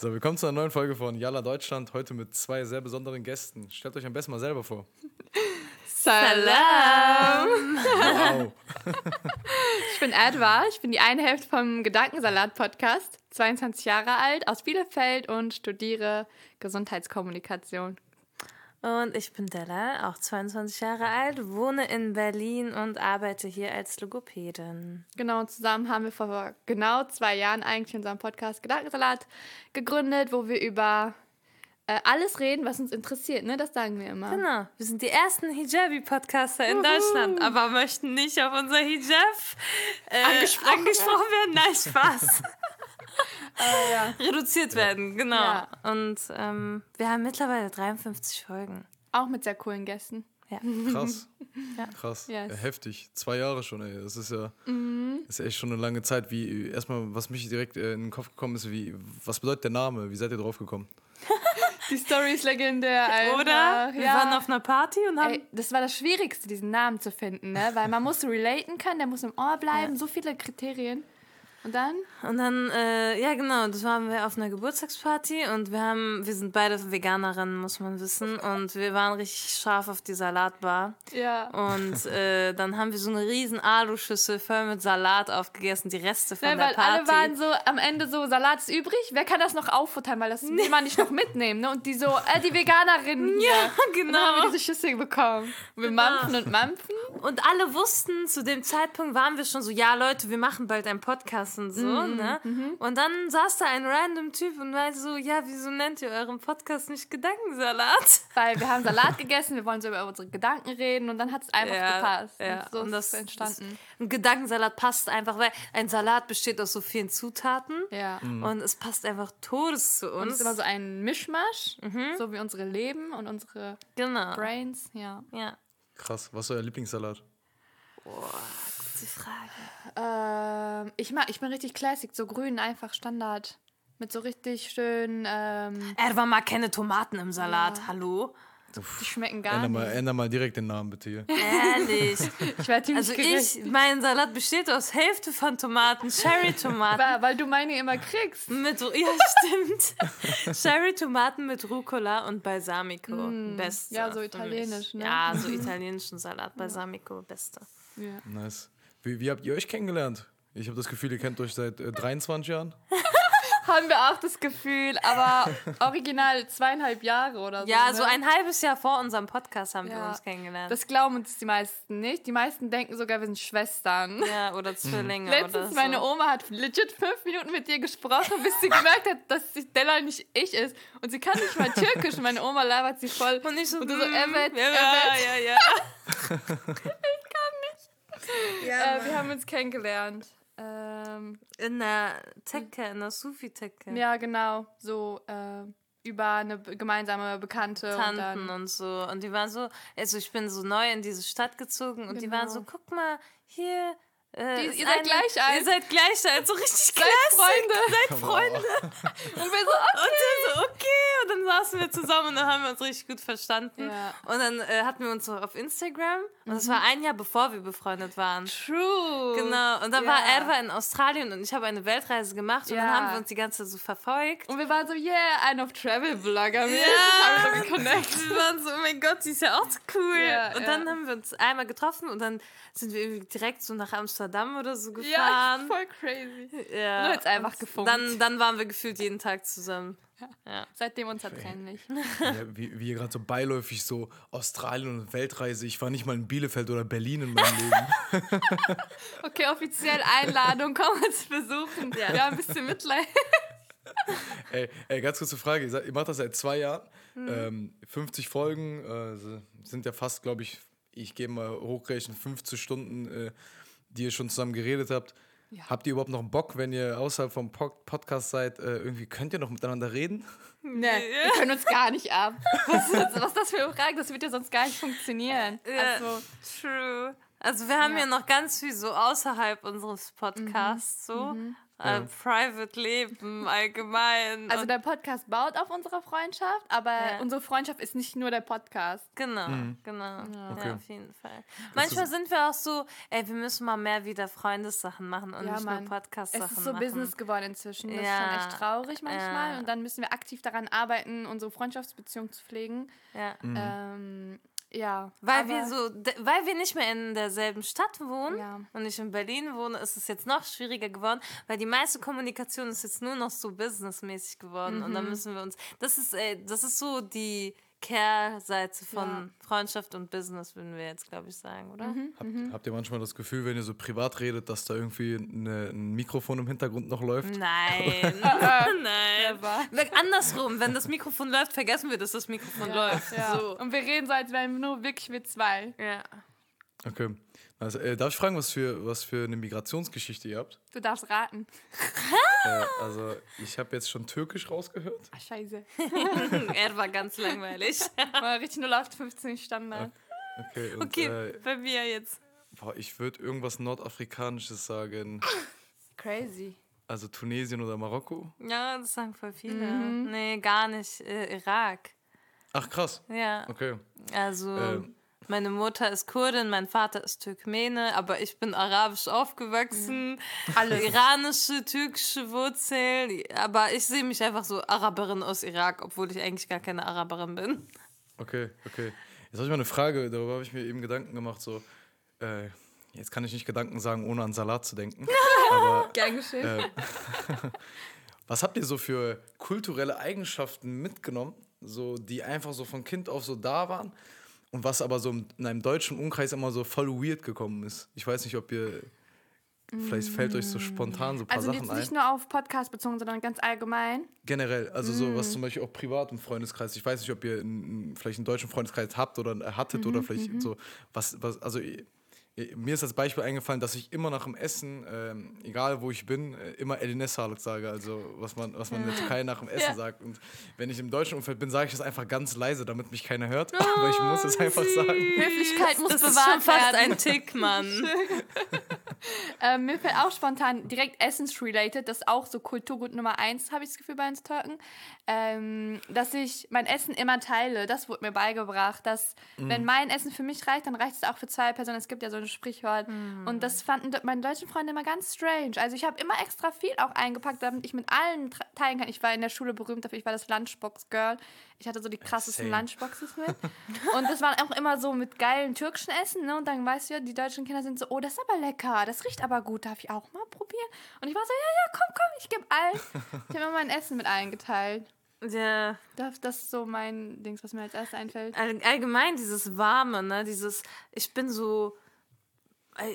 So, willkommen zu einer neuen Folge von Yalla Deutschland. Heute mit zwei sehr besonderen Gästen. Stellt euch am besten mal selber vor. Salam! Wow. Ich bin Edwa, ich bin die eine Hälfte vom Gedankensalat-Podcast, 22 Jahre alt, aus Bielefeld und studiere Gesundheitskommunikation. Und ich bin Della, auch 22 Jahre alt, wohne in Berlin und arbeite hier als Logopädin. Genau, zusammen haben wir vor genau zwei Jahren eigentlich unseren Podcast Gedankensalat gegründet, wo wir über äh, alles reden, was uns interessiert, ne? Das sagen wir immer. Genau, wir sind die ersten Hijabi-Podcaster in Deutschland, aber möchten nicht auf unser Hijab äh, Angesprochen angesprochen werden. Nein, Spaß. Äh, ja. Reduziert werden, genau. Ja. Und ähm, wir haben mittlerweile 53 Folgen. Auch mit sehr coolen Gästen. Krass. Ja. Krass. Yes. Ja, heftig. Zwei Jahre schon, ey. Das ist ja Mhm. ist echt schon eine lange Zeit. Wie, erstmal, was mich direkt äh, in den Kopf gekommen ist, wie, was bedeutet der Name? Wie seid ihr drauf gekommen? Die Story ist legendär, Alter. Oder? Wir ja. waren auf einer Party und haben. Ey, das war das Schwierigste, diesen Namen zu finden, ne? Weil man muss relaten können, der muss im Ohr bleiben, so viele Kriterien. Und dann? Und dann, äh, ja genau, das waren wir auf einer Geburtstagsparty und wir haben, wir sind beide Veganerinnen, muss man wissen. Und wir waren richtig scharf auf die Salatbar. Ja. Und äh, dann haben wir so eine riesen Aluschüssel voll mit Salat aufgegessen, die Reste von Ne, der weil Party. alle waren so am Ende so, Salat ist übrig, wer kann das noch auffuttern, weil das will man nicht noch mitnehmen, ne? Und die so, äh, die Veganerinnen hier. ja, Und dann haben wir genau. diese Schüssel bekommen. Und wir mampfen und mampfen. Und alle wussten, zu dem Zeitpunkt waren wir schon so, ja Leute, wir machen bald einen Podcast und so, Mhm, ne? Und dann saß da ein random Typ und meinte so, ja, wieso nennt ihr euren Podcast nicht Gedankensalat? Weil wir haben Salat gegessen, wir wollen so über unsere Gedanken reden und dann hat es einfach gepasst. Ja, Und so und ist das es entstanden. Das, ein Gedankensalat passt einfach, weil ein Salat besteht aus so vielen Zutaten ja. und es passt einfach todes zu Und es uns. ist immer so ein Mischmasch, so wie unsere Leben und unsere genau. Brains, ja. Ja. Krass. Was ist euer Lieblingssalat? Gute Frage. Ähm, ich, mag, ich bin richtig classic, so grün, einfach Standard. Mit so richtig schön, ähm, Er war mal keine Tomaten im Salat, hallo? die schmecken gar Änder mal, nicht. änder mal direkt den Namen, bitte hier. Ehrlich. Ich werde Also gerecht. ich, mein Salat besteht aus Hälfte von Tomaten, Cherry-Tomaten. Weil, weil du meine immer kriegst. Mit, ja, stimmt. Cherry-Tomaten mit Rucola und Balsamico. Beste. Mm. Ja, so italienisch, ne? Ja, so italienischen Salat. Balsamico, beste. Ja. Nice. Wie, wie habt ihr euch kennengelernt? Ich habe das Gefühl, ihr kennt euch seit äh, 23 Jahren. Haben wir auch das Gefühl, aber original zweieinhalb Jahre oder so. Ja, ne? so ein halbes Jahr vor unserem Podcast haben wir Ja. uns kennengelernt. Das glauben uns die meisten nicht. Die meisten denken sogar, wir sind Schwestern. ja, oder Zwillinge Letztens, oder so. meine Oma hat legit fünf Minuten mit dir gesprochen, bis sie gemerkt hat, dass sie Stella nicht ich ist. Und sie kann nicht mal Türkisch. Meine Oma labert sie voll. Und ich so, Und du so, mm, evet, ja, evet. ja, ja. Äh, wir haben uns kennengelernt. Ähm, In der Tecke, in der Sufi-Tecke. ja, genau. So äh, über eine gemeinsame Bekannte. Und Tanten dann, und so. Und die waren so, also ich bin so neu in diese Stadt gezogen und die Genau. waren so, guck mal, hier. Äh, Die- ihr seid gleich alt. Ihr seid gleich alt, so richtig Seid klasse. Freunde. Seid Freunde. und wir so, Und dann so, okay. Und dann saßen wir zusammen und dann haben wir uns richtig gut verstanden. Ja. Und dann äh, hatten wir uns so auf Instagram. Und das war ein Jahr bevor wir befreundet waren. true. Genau. Und dann Ja. war Erwa in Australien und ich habe eine Weltreise gemacht. Und Ja. dann haben wir uns die ganze Zeit so verfolgt. Und wir waren so, yeah, ein auf Travel-Vlogger. Ja. wir so geconnected. Wir waren so, oh mein Gott, die ist ja auch so cool. Ja, und ja. dann haben wir uns einmal getroffen und dann sind wir irgendwie direkt so nach Amsterdam oder so Ja, gefahren. voll crazy. Ja. Dann hat's einfach Und gefunkt. Dann, dann waren wir gefühlt jeden Tag zusammen. Ja. Seitdem unzertrennlich. Ja, wie, wie ihr gerade so beiläufig so Australien und Weltreise. Ich war nicht mal in Bielefeld oder Berlin in meinem Leben. Okay, offiziell Einladung, komm uns besuchen. Ja. Wir haben ein bisschen Mitleid. ey, ey, ganz kurze Frage. Ihr, macht das seit zwei Jahren. Ähm, 50 Folgen äh, sind ja fast, glaube ich, ich gehe mal hochrechnen, 50 Stunden, äh, die ihr schon zusammen geredet habt. Habt ihr überhaupt noch einen Bock, wenn ihr außerhalb vom Pod Podcast seid? Äh, irgendwie könnt ihr noch miteinander reden? Nee, wir können uns gar nicht ab. Was ist, was ist das für eine Frage? Das wird ja sonst gar nicht funktionieren. Ja. Also, True. Also wir haben Ja. ja noch ganz viel so außerhalb unseres Podcasts so. äh, Private Leben allgemein. Also der Podcast baut auf unserer Freundschaft, aber Ja. unsere Freundschaft ist nicht nur der Podcast. Genau, genau. Ja, Okay. auf jeden Fall. Manchmal sind wir auch so, ey, wir müssen mal mehr wieder Freundessachen machen und Ja, nicht Mann. nur Podcast-Sachen Es ist so machen. Business geworden inzwischen. Das Ja. ist schon echt traurig manchmal. Ja. Und dann müssen wir aktiv daran arbeiten, unsere Freundschaftsbeziehung zu pflegen. Ja. Ähm, ja. Weil wir so, weil wir nicht mehr in derselben Stadt wohnen Ja. und ich in Berlin wohne, ist es jetzt noch schwieriger geworden, weil die meiste Kommunikation ist jetzt nur noch so businessmäßig geworden und dann Mhm. müssen wir uns, das ist, ey, das ist so die Kehrseite von Freundschaft und Business, würden wir jetzt, glaube ich, sagen, oder? Mhm. Habt, habt ihr manchmal das Gefühl, wenn ihr so privat redet, dass da irgendwie eine, ein Mikrofon im Hintergrund noch läuft? Nein, nein. Nein. Andersrum, wenn das Mikrofon läuft, vergessen wir, dass das Mikrofon läuft. Ja. So. Und wir reden so, als wären wir nur wirklich wir zwei. Ja. Okay. Also, äh, darf ich fragen, was für, was für eine Migrationsgeschichte ihr habt? Du darfst raten. äh, also, ich habe jetzt schon Türkisch rausgehört. Ach, scheiße. er war ganz langweilig. War richtig 0815 Standard. Okay, und Okay, äh, bei mir jetzt. boah, ich würde irgendwas Nordafrikanisches sagen. Crazy. Also Tunesien oder Marokko. Ja, das sagen voll viele. Nee, gar nicht. Äh, Irak. Ach, krass. Ja. Okay. Also, Ähm. Meine Mutter ist Kurdin, mein Vater ist Türkmene, aber ich bin arabisch aufgewachsen. Alle iranische, türkische Wurzeln. Aber ich sehe mich einfach so Araberin aus Irak, obwohl ich eigentlich gar keine Araberin bin. Okay, okay. Jetzt habe ich mal eine Frage, darüber habe ich mir eben Gedanken gemacht. So, äh, jetzt kann ich nicht Gedanken sagen, ohne an Salat zu denken. Aber Gern geschehen. äh, was habt ihr so für kulturelle Eigenschaften mitgenommen, so, die einfach so von Kind auf so da waren und was aber so in einem deutschen Umkreis immer so voll weird gekommen ist? Ich weiß nicht, ob ihr. Vielleicht fällt euch so spontan so ein paar also Sachen ein. nicht nur auf Podcast bezogen, sondern ganz allgemein. Generell, also so Mhm. was zum Beispiel auch privat im Freundeskreis. Ich weiß nicht, ob ihr einen- vielleicht einen deutschen Freundeskreis habt oder äh, hattet Mhm, oder vielleicht so was, was also mir ist als Beispiel eingefallen, dass ich immer nach dem Essen, ähm, egal wo ich bin, äh, immer Eline Sağlık sage, also was man, was man in der Türkei nach dem Essen Ja. sagt. Und wenn ich im deutschen Umfeld bin, sage ich das einfach ganz leise, damit mich keiner hört. Aber ich muss es einfach sagen. Höflichkeit muss Das ist bewahrt schon fast werden. ein Tick, Mann. Ähm, mir fällt auch spontan direkt essensrelated, das ist auch so Kulturgut Nummer eins, habe ich das Gefühl bei uns Türken, ähm, dass ich mein Essen immer teile. Das wurde mir beigebracht, dass wenn mein Essen für mich reicht, dann reicht es auch für zwei Personen. Es gibt ja so ein Sprichwort. Und das fanden de- meine deutschen Freunde immer ganz strange. Also ich habe immer extra viel auch eingepackt, damit ich mit allen teilen kann. Ich war in der Schule berühmt dafür, ich war das Lunchbox-Girl. Ich hatte so die krassesten Same. Lunchboxes mit. Und das waren auch immer so mit geilen türkischen Essen. Ne? Und dann weißt du ja, die deutschen Kinder sind so, oh, das ist aber lecker, das riecht aber gut, darf ich auch mal probieren? Und ich war so, ja, ja, komm, komm, ich gebe allen. Ich habe immer mein Essen mit allen geteilt. Ja. Das, das ist so mein Dings, was mir als erstes einfällt. All- Allgemein dieses Warme, ne? Dieses, ich bin so.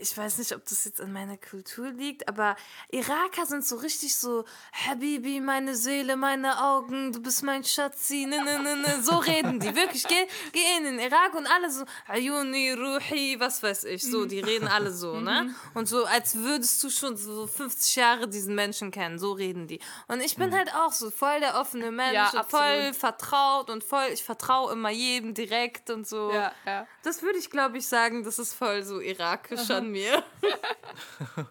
Ich weiß nicht, ob das jetzt an meiner Kultur liegt, aber Iraker sind so richtig so, Habibi, meine Seele, meine Augen, du bist mein Schatzi, ne, ne, ne, ne. So reden die, wirklich. Geh, geh in den Irak und alle so, Ayuni, Ruhi, was weiß ich, so, die reden alle so, ne? Und so, als würdest du schon so 50 Jahre diesen Menschen kennen, so reden die. Und ich bin halt auch so voll der offene Mensch Ja, und voll vertraut und voll, ich vertraue immer jedem direkt und so. Ja, ja. Das würde ich, glaube ich, sagen, das ist voll so irakisch an mir.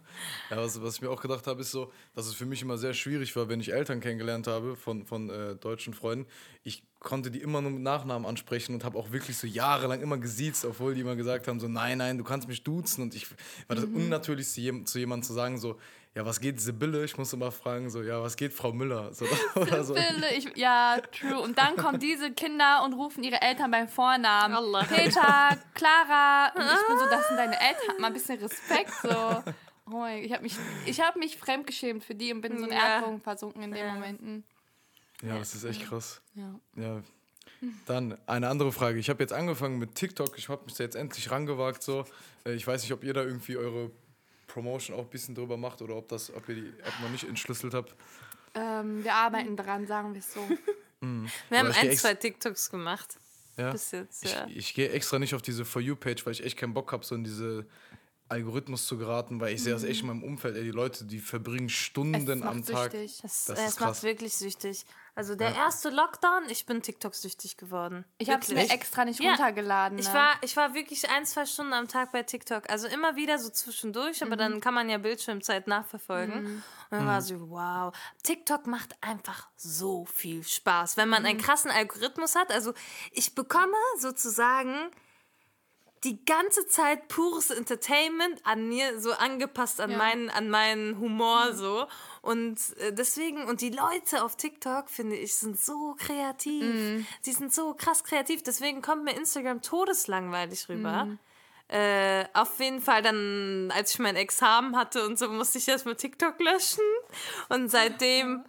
Ja, was, was ich mir auch gedacht habe, ist so, dass es für mich immer sehr schwierig war, wenn ich Eltern kennengelernt habe von, von äh, deutschen Freunden. Ich konnte die immer nur mit Nachnamen ansprechen und habe auch wirklich so jahrelang immer gesiezt, obwohl die immer gesagt haben, so nein, nein, du kannst mich duzen. Und ich war das Unnatürlichste, jem, zu jemandem zu sagen, so, ja, was geht Sibylle? Ich muss immer fragen, so, ja, was geht Frau Müller? So, oder so. Sibylle, ich, ja, true. Und dann kommen diese Kinder und rufen ihre Eltern beim Vornamen. Allah. Peter, Clara. Und ich bin so, das sind deine Eltern. Mal ein bisschen Respekt. So. Oh mein, ich habe mich, ich hab mich fremdgeschämt für die und bin so in Ja. Erdbogen versunken in den Momenten. Ja, das ist echt krass. Ja. Ja. Dann eine andere Frage. Ich habe jetzt angefangen mit TikTok. Ich habe mich da jetzt endlich rangewagt. So. Äh, Ich weiß nicht, ob ihr da irgendwie eure Promotion auch ein bisschen drüber macht oder ob, das, ob ihr die App noch nicht entschlüsselt habt. Ähm, wir arbeiten dran, sagen wir es so. Wir haben ich ein, zwei TikToks gemacht. Ja? Bis jetzt, Ich, ja. ich gehe extra nicht auf diese For You-Page, weil ich echt keinen Bock habe, so in diese Algorithmus zu geraten, weil ich sehe das echt in meinem Umfeld, ey, die Leute, die verbringen Stunden macht am Tag. süchtig. Das, Das äh, ist es macht krass. wirklich süchtig. Also der erste Lockdown, ich bin TikTok-süchtig geworden. Ich habe es mir extra nicht Ja. runtergeladen. Ich ne? war, ich war wirklich ein, zwei Stunden am Tag bei TikTok. Also immer wieder so zwischendurch, aber Mhm. dann kann man ja Bildschirmzeit nachverfolgen. Und dann war so, wow. TikTok macht einfach so viel Spaß, wenn man Mhm. einen krassen Algorithmus hat. Also ich bekomme sozusagen die ganze Zeit pures Entertainment an mir, so angepasst an, Ja. meinen, an meinen Humor so. Und äh, deswegen, und die Leute auf TikTok, finde ich, sind so kreativ. Sie sind so krass kreativ. Deswegen kommt mir Instagram todeslangweilig rüber. Äh, auf jeden Fall dann, als ich mein Examen hatte und so, musste ich erstmal TikTok löschen. Und seitdem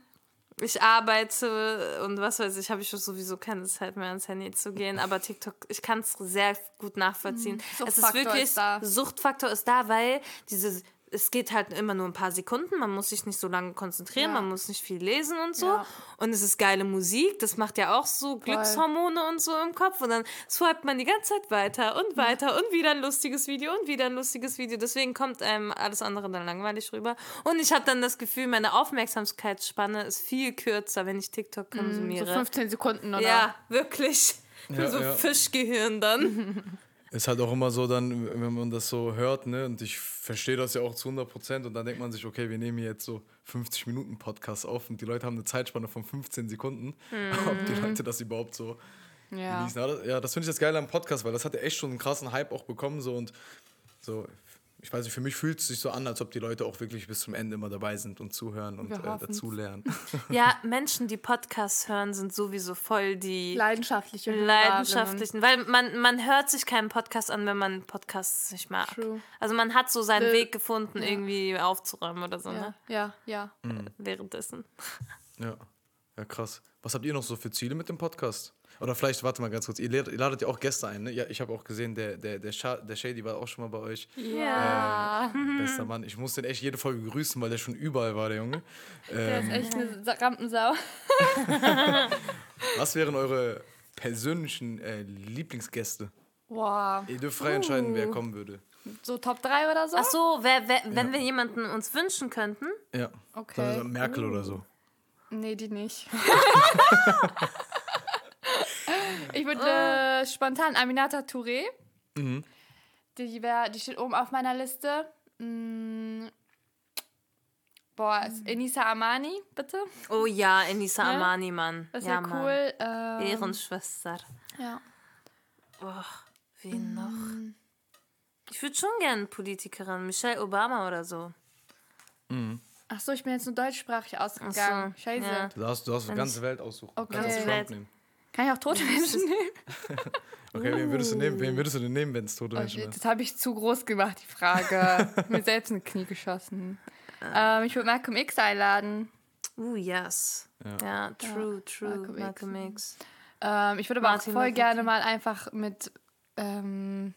ich arbeite und was weiß ich, habe ich sowieso keine Zeit mehr ans Handy zu gehen. Aber TikTok, ich kann es sehr gut nachvollziehen. es ist Suchtfaktor wirklich, ist da. Suchtfaktor ist da, weil diese, es geht halt immer nur ein paar Sekunden, man muss sich nicht so lange konzentrieren, Ja. man muss nicht viel lesen und so. Ja. Und es ist geile Musik, das macht ja auch so Glückshormone und so im Kopf. Und dann swipet man die ganze Zeit weiter und weiter und wieder ein lustiges Video und wieder ein lustiges Video. Deswegen kommt einem alles andere dann langweilig rüber. Und ich habe dann das Gefühl, meine Aufmerksamkeitsspanne ist viel kürzer, wenn ich TikTok so konsumiere. 15 Sekunden oder ja, wirklich. Ja, so ja. Fischgehirn dann. Ist halt auch immer so dann, wenn man das so hört, ne, und ich verstehe das ja auch zu 100 Prozent und dann denkt man sich, okay, wir nehmen hier jetzt so 50 Minuten Podcast auf und die Leute haben eine Zeitspanne von 15 Sekunden, ob die Leute das überhaupt so Ja. genießen. Ja, das, ja, das finde ich das Geile am Podcast, weil das hat ja echt schon einen krassen Hype auch bekommen so und so, ich weiß nicht, für mich fühlt es sich so an, als ob die Leute auch wirklich bis zum Ende immer dabei sind und zuhören und äh, dazulernen. Ja, Menschen, die Podcasts hören, sind sowieso voll die Leidenschaftliche leidenschaftlichen, weil man, man hört sich keinen Podcast an, wenn man Podcasts nicht mag. True. Also man hat so seinen Will- Weg gefunden, irgendwie aufzuräumen oder so, Ja, ne? ja, ja. Währenddessen. Ja. ja, krass. Was habt ihr noch so für Ziele mit dem Podcast? Oder vielleicht, warte mal ganz kurz, ihr ladet, ihr ladet ja auch Gäste ein, ne? Ja, ich habe auch gesehen, der, der, der, Sha der Shady war auch schon mal bei euch. Ja. Bester Mann. Ich muss den echt jede Folge grüßen, weil der schon überall war, der Junge. Der ist Ähm, echt eine Sa- Rampensau. was wären eure persönlichen äh, Lieblingsgäste? Wow. Ihr dürft frei entscheiden, wer kommen würde. So Top 3 oder so? Ach so, wer, wer, wenn wir jemanden uns wünschen könnten, Ja. Okay. Merkel oder so. Nee, die nicht. ich würde äh, spontan Aminata Touré. Die, wär, die steht oben auf meiner Liste. Mm. Boah, ist Enisa Amani, bitte. oh ja, Enisa Ne? Amani, Mann. Das ja, wäre cool. Ähm, Ehrenschwester. Ja. Oh, wen noch? Ich würde schon gerne Politikerin, Michelle Obama oder so. Ach so, ich bin jetzt nur deutschsprachig ausgegangen. So, Scheiße. ja. Du hast, du hast die ganze Welt aussuchen. Okay. kannst auch Trump Welt. nehmen. Kann ich auch tote Menschen nehmen? Okay, wen würdest du nehmen? Wen würdest du denn nehmen, wenn es tote Menschen sind? Das habe ich zu groß gemacht, die Frage. Mir selbst in die Knie geschossen. Ähm, ich würde Malcolm X einladen. Uh, yes. Ja, true, true. Malcolm Malcolm, X. X. Ähm, ich würde aber Martin auch voll gerne mal einfach mit. Ähm,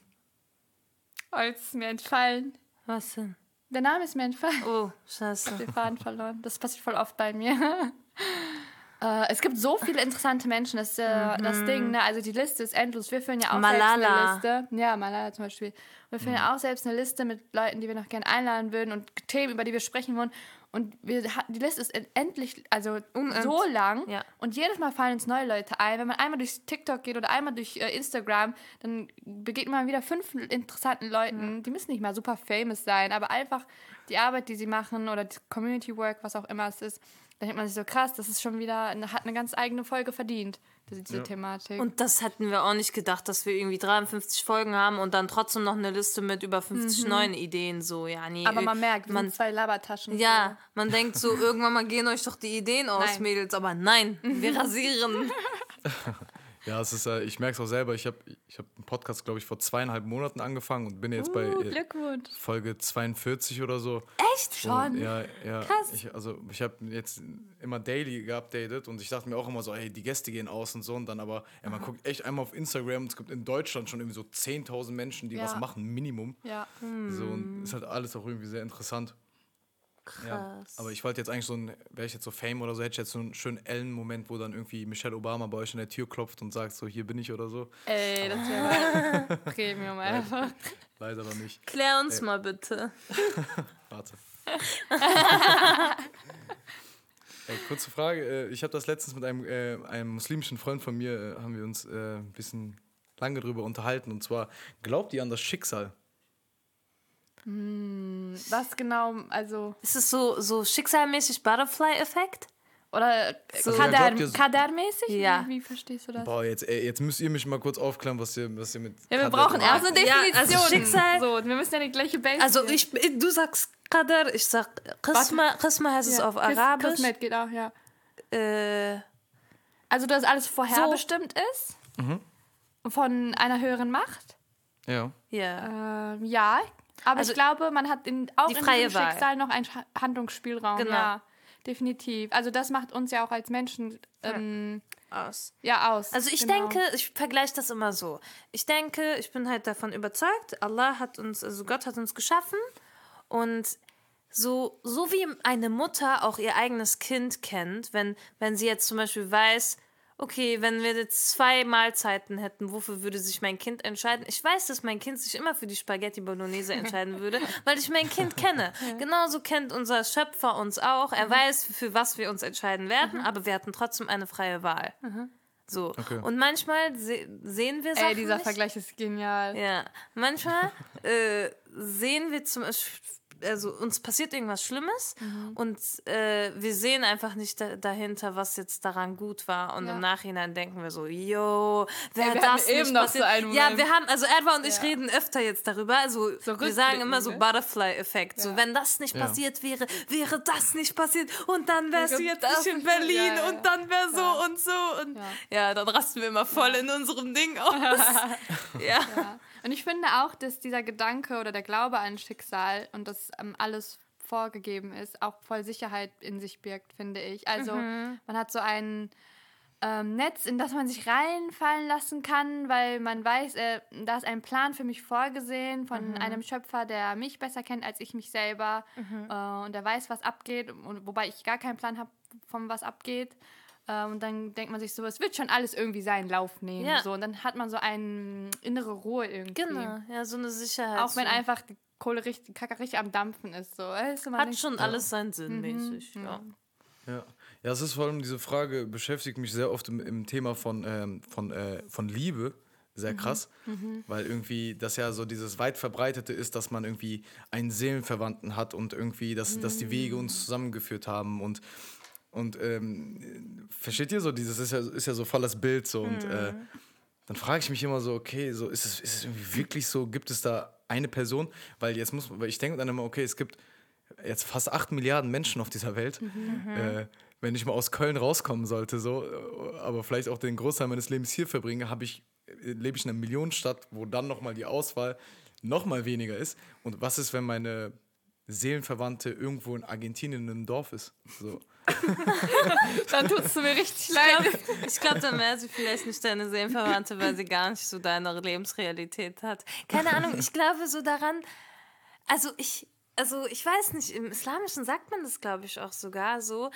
oh, jetzt ist mir entfallen. Was denn? Der Name ist mir entfallen. Oh, scheiße. Den Faden verloren. Das passiert voll oft bei mir. Äh, es gibt so viele interessante Menschen, das äh, das Ding. Ne? Also die Liste ist endlos. Wir führen ja auch selbst Malala. eine Liste. Ja, Malala zum Beispiel. Wir führen ja auch selbst eine Liste mit Leuten, die wir noch gerne einladen würden und Themen, über die wir sprechen wollen. Und wir, die Liste ist endlich, also so lang. Ja. Und jedes Mal fallen uns neue Leute ein. Wenn man einmal durch TikTok geht oder einmal durch äh, Instagram, dann begegnet man wieder fünf interessanten Leuten. Die müssen nicht mal super famous sein, aber einfach die Arbeit, die sie machen oder das Community Work, was auch immer es ist, da denkt man sich so krass, das ist schon wieder, eine, hat eine ganz eigene Folge verdient, diese, diese Thematik. Und das hätten wir auch nicht gedacht, dass wir irgendwie 53 Folgen haben und dann trotzdem noch eine Liste mit über 50 neuen Ideen. So, ja, nee. Mhm. aber man merkt, wir man, sind zwei Labertaschen. ja, man denkt so, irgendwann mal gehen euch doch die Ideen aus, Nein. Mädels. Aber nein, wir rasieren. Ja, es ist, äh, ich merke es auch selber. Ich habe Podcast, glaube ich, vor zweieinhalb Monaten angefangen und bin jetzt bei Uh, äh, Glückwunsch. Folge 42 oder so. Echt? Schon? Und, ja, ja. Krass. Ich, also ich habe jetzt immer daily geupdatet und ich dachte mir auch immer so, hey, die Gäste gehen aus und so und dann aber, ja, man guckt echt einmal auf Instagram und es gibt in Deutschland schon irgendwie so 10.000 Menschen, die Ja. was machen, Minimum. Ja. So und ist halt alles auch irgendwie sehr interessant. Ja, Krass. aber ich wollte jetzt eigentlich so ein, wäre ich jetzt so Fame oder so, hätte ich jetzt so einen schönen Ellen-Moment, wo dann irgendwie Michelle Obama bei euch an der Tür klopft und sagt so, hier bin ich oder so. Ey, das wäre Premium einfach. Leider noch nicht. Klär uns mal bitte. Warte. Ey, kurze Frage. äh, Ich habe das letztens mit einem, äh, einem muslimischen Freund von mir, äh, haben wir uns äh, ein bisschen lange drüber unterhalten. Und zwar, glaubt ihr an das Schicksal? Was genau, also, Ist es so, so schicksalmäßig Butterfly-Effekt? oder So- Kadar, Ja, so- Kadarmäßig? Ja. Wie, wie verstehst du das? Boah, jetzt, ey, jetzt müsst ihr mich mal kurz aufklären, was ihr, was ihr mit. Ja, wir Kader- brauchen erst eine Ja, Definition. also Schicksal- So, wir müssen ja die gleiche Base Also ich, du sagst Qadar, ich sag Qisma, Qisma heißt es Ja, auf Chris- Arabisch. Christmet geht auch, ja. Äh, Also, dass alles vorherbestimmt ist? Mhm. Von einer höheren Macht? Ja. ja. Ähm, ja. Aber Also, ich glaube, man hat in, auch die in freie diesem Wahl. Schicksal noch einen Handlungsspielraum. Genau. Ja, definitiv. Also das macht uns ja auch als Menschen ähm, Aus. ja aus. Also ich Genau. denke, ich vergleiche das immer so. Ich denke, ich bin halt davon überzeugt, Allah hat uns, also Gott hat uns geschaffen und so, so wie eine Mutter auch ihr eigenes Kind kennt, wenn, wenn sie jetzt zum Beispiel weiß, okay, wenn wir jetzt zwei Mahlzeiten hätten, wofür würde sich mein Kind entscheiden? Ich weiß, dass mein Kind sich immer für die Spaghetti Bolognese entscheiden würde, weil ich mein Kind kenne. Genauso kennt unser Schöpfer uns auch. Er weiß, für was wir uns entscheiden werden, aber wir hatten trotzdem eine freie Wahl. So. Okay. Und manchmal se sehen wir Sachen Ey, dieser nicht. Vergleich ist genial. Ja, manchmal äh, sehen wir zum Beispiel, also uns passiert irgendwas Schlimmes Mhm. und äh, wir sehen einfach nicht da, dahinter, was jetzt daran gut war. Und Ja. im Nachhinein denken wir so, yo, wer Ey, wir das eben nicht noch passiert? so einen ja, Moment. wir haben, also Erwa und ich Ja. reden öfter jetzt darüber. Also So wir sagen immer so rückblickend, Butterfly-Effekt. So, Ja. wenn das nicht Ja. passiert wäre, wäre das nicht passiert und dann wärst du Wäre jetzt das nicht in Berlin ja, ja, und dann wär so Ja. und so. Und Ja. ja, dann rasten wir immer voll in unserem Ding aus. ja. Ja. Und ich finde auch, dass dieser Gedanke oder der Glaube an Schicksal und dass ähm, alles vorgegeben ist, auch voll Sicherheit in sich birgt, finde ich. Also Mhm. man hat so ein ähm, Netz, in das man sich reinfallen lassen kann, weil man weiß, äh, da ist ein Plan für mich vorgesehen von Mhm. einem Schöpfer, der mich besser kennt als ich mich selber Mhm. äh, und der weiß, was abgeht, und, wobei ich gar keinen Plan habe, von was abgeht. Äh, und dann denkt man sich so, es wird schon alles irgendwie seinen Lauf nehmen. Ja. So. Und dann hat man so eine innere Ruhe irgendwie. Genau, ja, so eine Sicherheit. Auch wenn so. einfach die Kohle richtig, Kacke richtig am Dampfen ist. So. Weißt du, man Hat schon alles seinen Sinn, mäßig. Ja. Ja. ja, es ist vor allem diese Frage, beschäftigt mich sehr oft im, im Thema von, ähm, von, äh, von Liebe. Sehr krass, weil irgendwie das ja so dieses weit verbreitete ist, dass man irgendwie einen Seelenverwandten hat und irgendwie, dass, dass die Wege uns zusammengeführt haben und, und ähm, versteht ihr so, dieses ist ja, ist ja so voll das Bild so und äh, dann frage ich mich immer so, okay, so ist es, ist es irgendwie wirklich so, gibt es da eine Person, weil jetzt muss man, weil ich denke dann immer, okay, es gibt jetzt fast 8 Milliarden Menschen auf dieser Welt. Äh, wenn ich mal aus Köln rauskommen sollte, so, aber vielleicht auch den Großteil meines Lebens hier verbringe, habe ich, äh, lebe ich in einer Millionenstadt, wo dann nochmal die Auswahl nochmal weniger ist. Und was ist, wenn meine Seelenverwandte irgendwo in Argentinien in einem Dorf ist? So. Dann tut es mir richtig Ich leid. glaube, glaub, dann wäre sie vielleicht nicht deine Seelenverwandte, weil sie gar nicht so deine Lebensrealität hat. Keine Ahnung, ich glaube so daran, also ich, also ich weiß nicht, im Islamischen sagt man das, glaube ich, auch sogar so.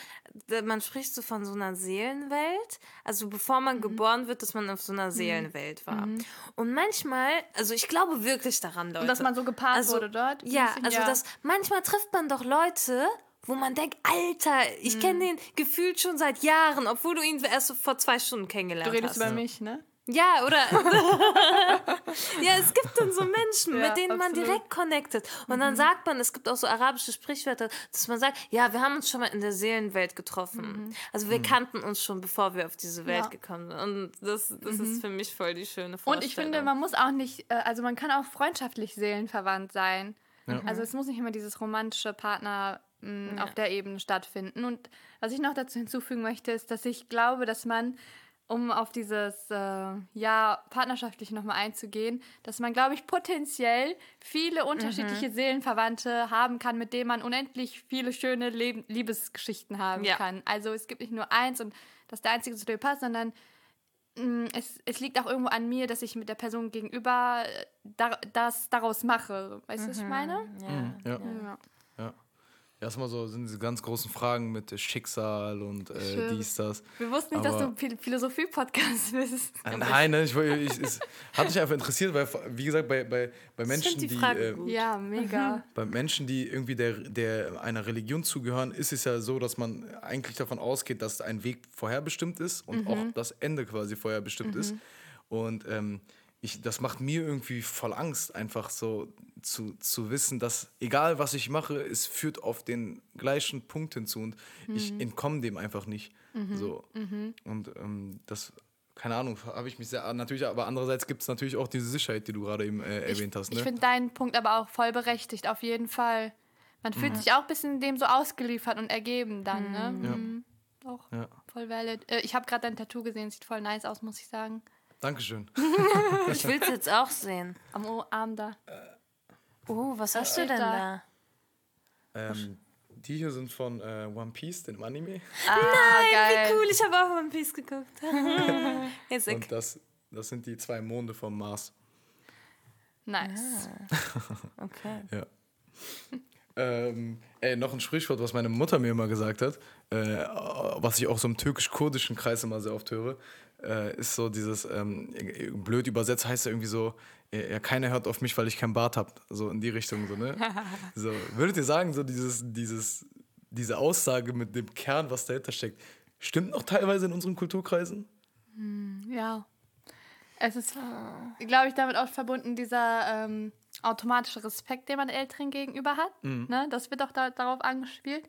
Man spricht so von so einer Seelenwelt. Also bevor man geboren wird, dass man auf so einer Seelenwelt war. Und manchmal, also ich glaube wirklich daran, Leute. Und dass man so gepaart Also, wurde dort. Ja, Bisschen, also das manchmal trifft man doch Leute, wo man denkt, Alter, ich kenne den gefühlt schon seit Jahren, obwohl du ihn erst so vor zwei Stunden kennengelernt Du redest hast. über mich, ne? Ja, oder? ja, es gibt dann so Menschen, Ja, mit denen man absolut. direkt connectet. Und dann sagt man, es gibt auch so arabische Sprichwörter, dass man sagt, ja, wir haben uns schon mal in der Seelenwelt getroffen. Also wir kannten uns schon, bevor wir auf diese Welt Ja. gekommen sind. Und das, das ist für mich voll die schöne Vorstellung. Und ich finde, man muss auch nicht, äh, also man kann auch freundschaftlich seelenverwandt sein. Also es muss nicht immer dieses romantische Partner mh, auf der Ebene stattfinden. Und was ich noch dazu hinzufügen möchte, ist, dass ich glaube, dass man, um auf dieses äh, ja partnerschaftlich nochmal einzugehen, dass man, glaube ich, potenziell viele unterschiedliche Seelenverwandte haben kann, mit denen man unendlich viele schöne Leb Liebesgeschichten haben Ja. kann. Also es gibt nicht nur eins und das ist der einzige zu dir passt, sondern Mm, es, es liegt auch irgendwo an mir, dass ich mit der Person gegenüber äh, da, das daraus mache. Weißt du, was ich meine? ja. Ja. Ja. Erstmal so sind diese ganz großen Fragen mit Schicksal und äh, dies, das. Wir wussten nicht, dass Aber- du Phil- Philosophie-Podcast bist. Äh, Nein, ne, ich, wollte- ich, es hat mich einfach interessiert, weil, wie gesagt, bei, bei, bei Menschen, die die, äh. Ja, mega. bei Menschen, die irgendwie der, der einer Religion zugehören, ist es ja so, dass man eigentlich davon ausgeht, dass ein Weg vorherbestimmt ist und auch das Ende quasi vorherbestimmt ist. Und ähm, ich, das macht mir irgendwie voll Angst, einfach so zu, zu wissen, dass egal was ich mache, es führt auf den gleichen Punkt hinzu und ich entkomme dem einfach nicht. So. Und ähm, das, keine Ahnung, habe ich mich sehr, natürlich, aber andererseits gibt es natürlich auch diese Sicherheit, die du gerade eben äh, erwähnt hast. Ich Ne? finde deinen Punkt aber auch voll berechtigt, auf jeden Fall. Man fühlt sich auch ein bisschen dem so ausgeliefert und ergeben dann, ne? Mhm. Auch Ja. voll valid. Äh, ich habe gerade dein Tattoo gesehen, sieht voll nice aus, muss ich sagen. Dankeschön. Ich will es jetzt auch sehen. Am Arm da. Oh, was hast du denn da? da? Ähm, die hier sind von äh, One Piece, dem Anime. Ah, geil. Cool, ich habe auch One Piece geguckt. Und das, das sind die zwei Monde vom Mars. Nice. Okay. Ja. ähm, ey, noch ein Sprichwort, was meine Mutter mir immer gesagt hat, äh, was ich auch so im türkisch-kurdischen Kreis immer sehr oft höre, äh, ist so dieses, ähm, blöd übersetzt heißt ja irgendwie so, äh, ja, keiner hört auf mich, weil ich keinen Bart habe. So in die Richtung, so, ne? so, würdet ihr sagen, so dieses, dieses, diese Aussage mit dem Kern, was dahinter steckt, stimmt noch teilweise in unseren Kulturkreisen? Ja. Es ist, glaube ich, damit auch verbunden, dieser ähm, automatische Respekt, den man Älteren gegenüber hat. Ne? Das wird auch da, darauf angespielt.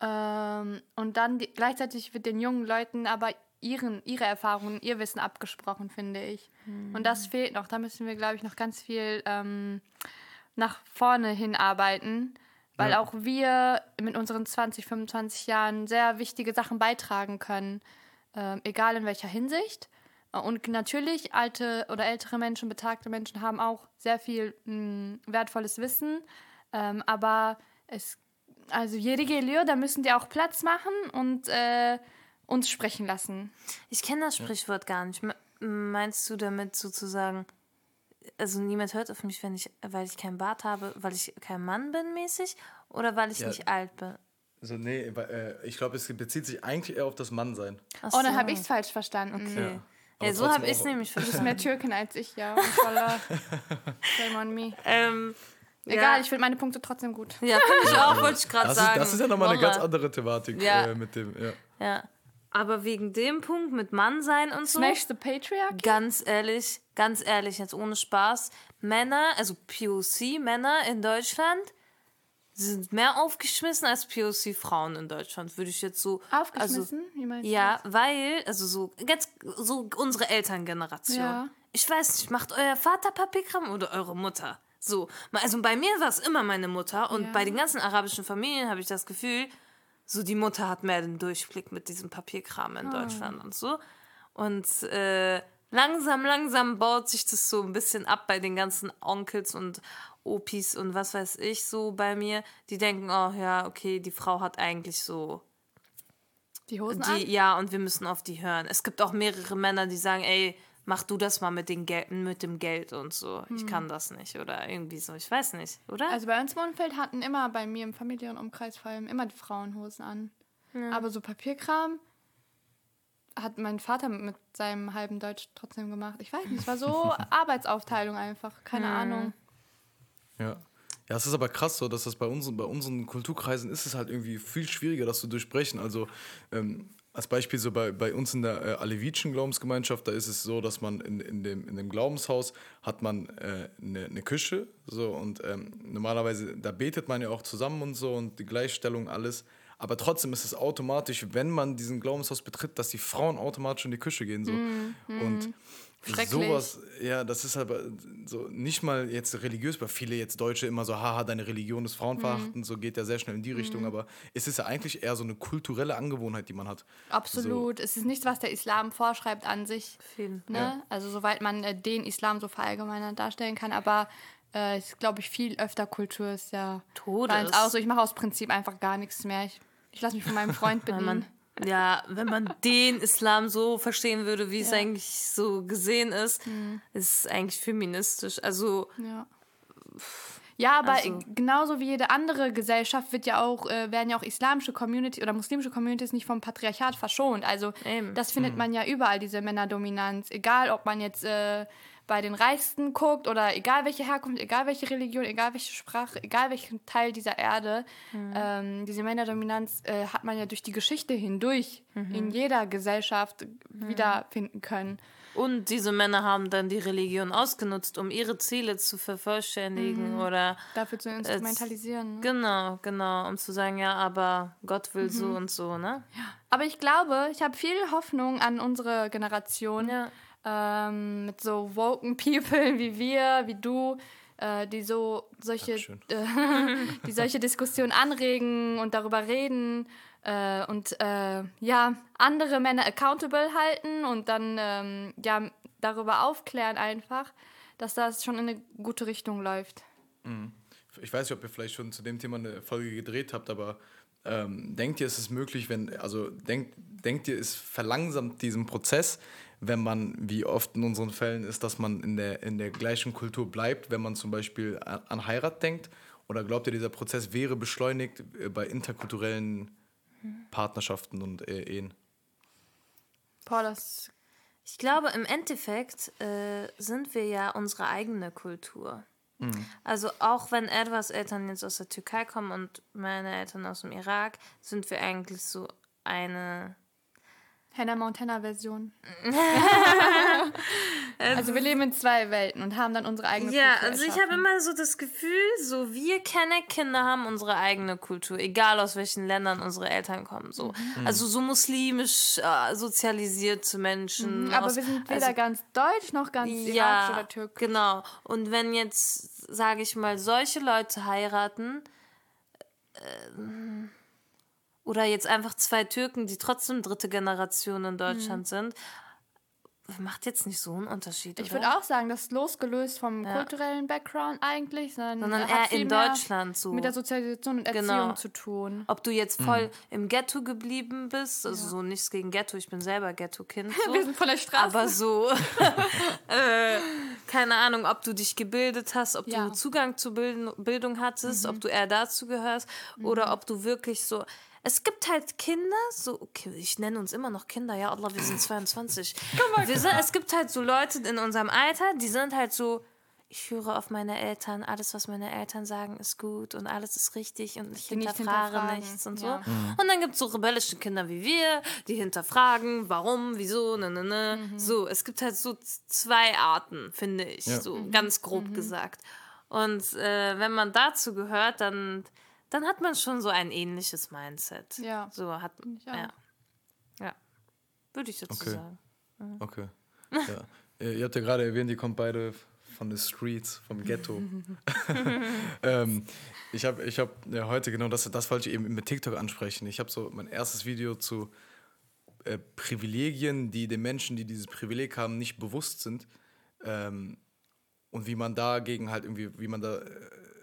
Ähm, und dann die, gleichzeitig wird den jungen Leuten aber ihren, ihre Erfahrungen, ihr Wissen abgesprochen, finde ich. Und das fehlt noch. Da müssen wir, glaube ich, noch ganz viel ähm, nach vorne hinarbeiten, weil Ja. auch wir mit unseren 20, 25 Jahren sehr wichtige Sachen beitragen können, ähm, egal in welcher Hinsicht. Äh, Und natürlich, alte oder ältere Menschen, betagte Menschen haben auch sehr viel mh, wertvolles Wissen, ähm, aber es, also jede Gelier, da müssen die auch Platz machen und äh, uns sprechen lassen. Ich kenne das Sprichwort gar nicht. Me- Meinst du damit sozusagen, also niemand hört auf mich, wenn ich, weil ich keinen Bart habe, weil ich kein Mann bin mäßig oder weil ich Ja. nicht alt bin? Also, nee, äh, ich glaube, es bezieht sich eigentlich eher auf das Mannsein. Ach Oh, dann so. habe ich es falsch verstanden. Okay. Ja. Ja, so habe ich es nämlich Du bist verstanden. mehr Türkin als ich, ja. Voller Shame on me. ähm, Egal, ja. ich finde meine Punkte trotzdem gut. Ja, finde ich auch, wollte ich gerade Das sagen. ist, das ist ja nochmal eine ganz andere Thematik Ja. äh, mit dem, ja. Ja. Aber wegen dem Punkt mit Mann sein und so. Smash the Patriarchy? Ganz ehrlich, ganz ehrlich, jetzt ohne Spaß. Männer, also POC-Männer in Deutschland sind mehr aufgeschmissen als POC-Frauen in Deutschland, würde ich jetzt so. Aufgeschmissen? Wie meinst Also, du ja, weil, also so, ganz, so unsere Elterngeneration. Ja. Ich weiß nicht, macht euer Vater Papierkram oder eure Mutter? So, also bei mir war es immer meine Mutter und Ja. bei den ganzen arabischen Familien habe ich das Gefühl, so die Mutter hat mehr den Durchblick mit diesem Papierkram Ah. in Deutschland und so. Und äh, langsam, langsam baut sich das so ein bisschen ab bei den ganzen Onkels und Opis und was weiß ich so bei mir. Die denken, oh ja, okay, die Frau hat eigentlich so Die Hosen die, an? ja, und wir müssen auf die hören. Es gibt auch mehrere Männer, die sagen, ey, mach du das mal mit, den Gel mit dem Geld und so. Ich kann das nicht oder irgendwie so. Ich weiß nicht, oder? Also bei uns im Umfeld hatten immer bei mir im familiären Umkreis vor allem immer die Frauen Hosen an. Aber so Papierkram hat mein Vater mit seinem halben Deutsch trotzdem gemacht. Ich weiß nicht, es war so Arbeitsaufteilung einfach. Keine Ahnung. Ja. Ja, es ist aber krass so, dass das bei unseren, bei unseren Kulturkreisen ist es halt irgendwie viel schwieriger, das zu durchbrechen. Also ähm, als Beispiel so bei, bei uns in der äh, alevitischen Glaubensgemeinschaft, da ist es so, dass man in, in, dem, in dem Glaubenshaus hat man äh, eine, eine Küche so und ähm, normalerweise, da betet man ja auch zusammen und so und die Gleichstellung, alles. Aber trotzdem ist es automatisch, wenn man diesen Glaubenshaus betritt, dass die Frauen automatisch in die Küche gehen. So. Und Schrecklich. sowas, ja, das ist aber so nicht mal jetzt religiös, weil viele jetzt Deutsche immer so, haha, deine Religion ist Frauenverachten, so geht ja sehr schnell in die Richtung, aber es ist ja eigentlich eher so eine kulturelle Angewohnheit, die man hat. Absolut. Es ist nichts, was der Islam vorschreibt an sich. Viel. Ne? Ja. Also soweit man äh, den Islam so verallgemeinert darstellen kann. Aber äh, es ist, glaube ich, viel öfter Kultur ist ja Todes. auch so. Ich mache aus Prinzip einfach gar nichts mehr. Ich, ich lasse mich von meinem Freund man, ja, wenn man den Islam so verstehen würde, wie es Ja. eigentlich so gesehen ist, ist es eigentlich feministisch. Also, ja. Ja, aber Also- genauso wie jede andere Gesellschaft wird ja auch, äh, werden ja auch islamische Community oder muslimische Communities nicht vom Patriarchat verschont. Also Eben. das findet man ja überall, diese Männerdominanz. Egal, ob man jetzt äh, bei den Reichsten guckt oder egal welche Herkunft, egal welche Religion, egal welche Sprache, egal welchen Teil dieser Erde. Ähm, diese Männerdominanz äh, hat man ja durch die Geschichte hindurch in jeder Gesellschaft wiederfinden können. Und diese Männer haben dann die Religion ausgenutzt, um ihre Ziele zu vervollständigen oder Dafür zu instrumentalisieren. ne? genau, genau, um zu sagen, ja, aber Gott will so und so, ne? Aber ich glaube, ich habe viel Hoffnung an unsere Generation. Ja. Ähm, mit so woken People wie wir, wie du, äh, die so solche, äh, die solche Diskussionen anregen und darüber reden äh, und äh, ja, andere Männer accountable halten und dann ähm, ja, darüber aufklären einfach, dass das schon in eine gute Richtung läuft. Ich weiß nicht, ob ihr vielleicht schon zu dem Thema eine Folge gedreht habt, aber ähm, denkt ihr, ist es möglich, wenn, also denkt, denkt ihr, es verlangsamt diesen Prozess, wenn man, wie oft in unseren Fällen ist, dass man in der, in der gleichen Kultur bleibt, wenn man zum Beispiel an, an Heirat denkt? Oder glaubt ihr, dieser Prozess wäre beschleunigt äh, bei interkulturellen Partnerschaften und äh, Ehen? Das Ich glaube, im Endeffekt äh, sind wir ja unsere eigene Kultur. Also auch wenn Edwards Eltern jetzt aus der Türkei kommen und meine Eltern aus dem Irak, sind wir eigentlich so eine. Hannah Montana Version. also wir leben in zwei Welten und haben dann unsere eigene Ja, Kultur also ich habe immer so das Gefühl, so wir Kenner-Kinder haben unsere eigene Kultur, egal aus welchen Ländern unsere Eltern kommen. So. Also so muslimisch äh, sozialisierte Menschen. Aber aus, wir sind weder also, ganz deutsch noch ganz ja, oder türkisch. genau. Und wenn jetzt, sage ich mal, solche Leute heiraten, äh, oder jetzt einfach zwei Türken, die trotzdem dritte Generation in Deutschland sind, macht jetzt nicht so einen Unterschied. Ich würde auch sagen, das ist losgelöst vom kulturellen Background eigentlich, sondern, Sondern eher in Deutschland so. Mit der Sozialisation und Erziehung Genau. zu tun. Ob du jetzt voll im Ghetto geblieben bist, also so nichts gegen Ghetto, ich bin selber Ghetto-Kind. So. Wir sind von der Straße. aber so, äh, keine Ahnung, ob du dich gebildet hast, ob Ja. du Zugang zu Bildung hattest, ob du eher dazu gehörst oder ob du wirklich so. Es gibt halt Kinder, so, okay, ich nenne uns immer noch Kinder, ja, Allah, wir sind 22. Wir sind, es gibt halt so Leute in unserem Alter, die sind halt so, ich höre auf meine Eltern, alles, was meine Eltern sagen, ist gut und alles ist richtig und ich hinterfrage nichts und so. ja. Und dann gibt es so rebellische Kinder wie wir, die hinterfragen, warum, wieso, ne, ne, ne. So, es gibt halt so zwei Arten, finde ich, Ja. so ganz grob gesagt. Und äh, wenn man dazu gehört, dann, dann hat man schon so ein ähnliches Mindset. Ja. So hat, ja. Ja. Würde ich dazu Okay. sagen. Okay. Ja. Ihr habt ja gerade erwähnt, ihr kommt beide von den Streets, vom Ghetto. ähm, ich habe ich hab, ja, heute genau das, das wollte ich eben mit TikTok ansprechen. Ich habe so mein erstes Video zu äh, Privilegien, die den Menschen, die dieses Privileg haben, nicht bewusst sind. Ähm, und wie man dagegen halt irgendwie, wie man da äh,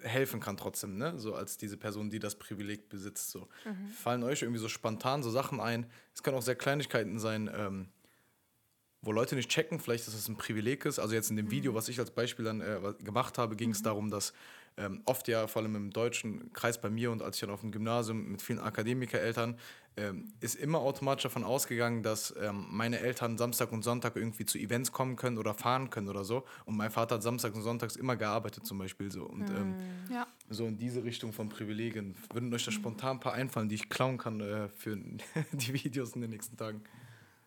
helfen kann trotzdem, ne? So als diese Person, die das Privileg besitzt. So. Fallen euch irgendwie so spontan so Sachen ein? Es können auch sehr Kleinigkeiten sein, ähm, wo Leute nicht checken, vielleicht, dass es ein Privileg ist. Also jetzt in dem Video, was ich als Beispiel dann äh, gemacht habe, ging es darum, dass ähm, oft ja, vor allem im deutschen Kreis bei mir und als ich dann auf dem Gymnasium mit vielen Akademikereltern, ähm, ist immer automatisch davon ausgegangen, dass ähm, meine Eltern Samstag und Sonntag irgendwie zu Events kommen können oder fahren können oder so. Und mein Vater hat Samstags und Sonntags immer gearbeitet zum Beispiel so. Und ähm, Ja. so in diese Richtung von Privilegien. Würden euch da spontan ein paar einfallen, die ich klauen kann äh, für die Videos in den nächsten Tagen?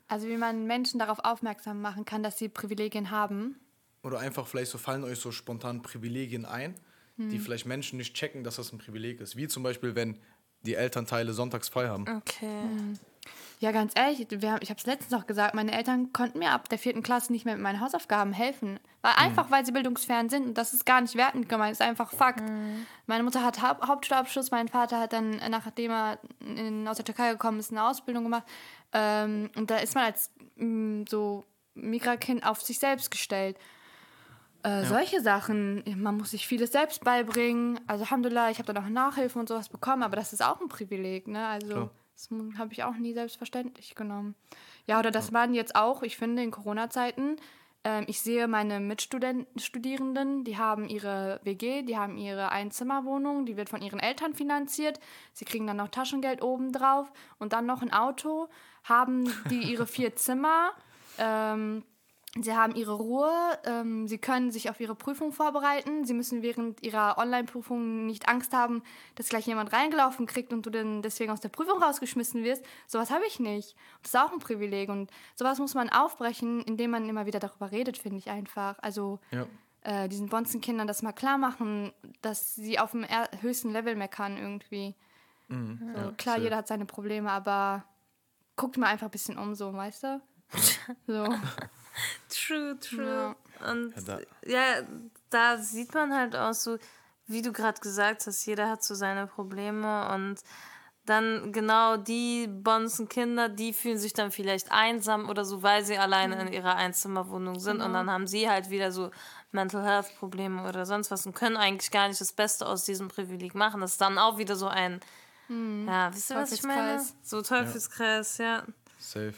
Also wie man Menschen darauf aufmerksam machen kann, dass sie Privilegien haben. Oder einfach vielleicht so fallen euch so spontan Privilegien ein, Hm. die vielleicht Menschen nicht checken, dass das ein Privileg ist. Wie zum Beispiel, wenn die Elternteile sonntags frei haben. Okay. Ja, ganz ehrlich, wir haben, ich habe es letztens noch gesagt, meine Eltern konnten mir ab der vierten Klasse nicht mehr mit meinen Hausaufgaben helfen. Weil einfach, weil sie bildungsfern sind und das ist gar nicht wertend gemeint, ist einfach Fakt. Meine Mutter hat Haupt Hauptschulabschluss, mein Vater hat dann, nachdem er in, aus der Türkei gekommen ist, eine Ausbildung gemacht. Ähm, und da ist man als mm, so Migrakind auf sich selbst gestellt. Äh, Solche Sachen, man muss sich vieles selbst beibringen. Also Alhamdulillah, ich habe dann auch Nachhilfe und sowas bekommen, aber das ist auch ein Privileg, ne? Also Klar. das habe ich auch nie selbstverständlich genommen. Ja, oder dass man jetzt auch, ich finde, in Corona-Zeiten Ähm, ich sehe meine Mitstudierenden, die haben ihre WG, die haben ihre Einzimmerwohnung, die wird von ihren Eltern finanziert. Sie kriegen dann noch Taschengeld obendrauf und dann noch ein Auto. Haben die ihre vier Zimmer. Ähm, Sie haben ihre Ruhe, ähm, sie können sich auf ihre Prüfung vorbereiten, sie müssen während ihrer Online-Prüfung nicht Angst haben, dass gleich jemand reingelaufen kriegt und du dann deswegen aus der Prüfung rausgeschmissen wirst. Sowas habe ich nicht. Das ist auch ein Privileg und sowas muss man aufbrechen, indem man immer wieder darüber redet, finde ich einfach. Also Ja. äh, diesen Bonzenkindern das mal klar machen, dass sie auf dem höchsten Level meckern irgendwie. so, ja, klar, safe. jeder hat seine Probleme, aber guckt mal einfach ein bisschen um so, weißt du? So. True, true. Und Ja, da- ja, da sieht man halt auch so, wie du gerade gesagt hast, jeder hat so seine Probleme und dann genau die bonzen Kinder, die fühlen sich dann vielleicht einsam oder so, weil sie alleine in ihrer Einzimmerwohnung sind und dann haben sie halt wieder so Mental Health Probleme oder sonst was und können eigentlich gar nicht das Beste aus diesem Privileg machen. Das ist dann auch wieder so ein, ja, wisst ihr, was ich meine? So Teufelskreis, ja. Safe.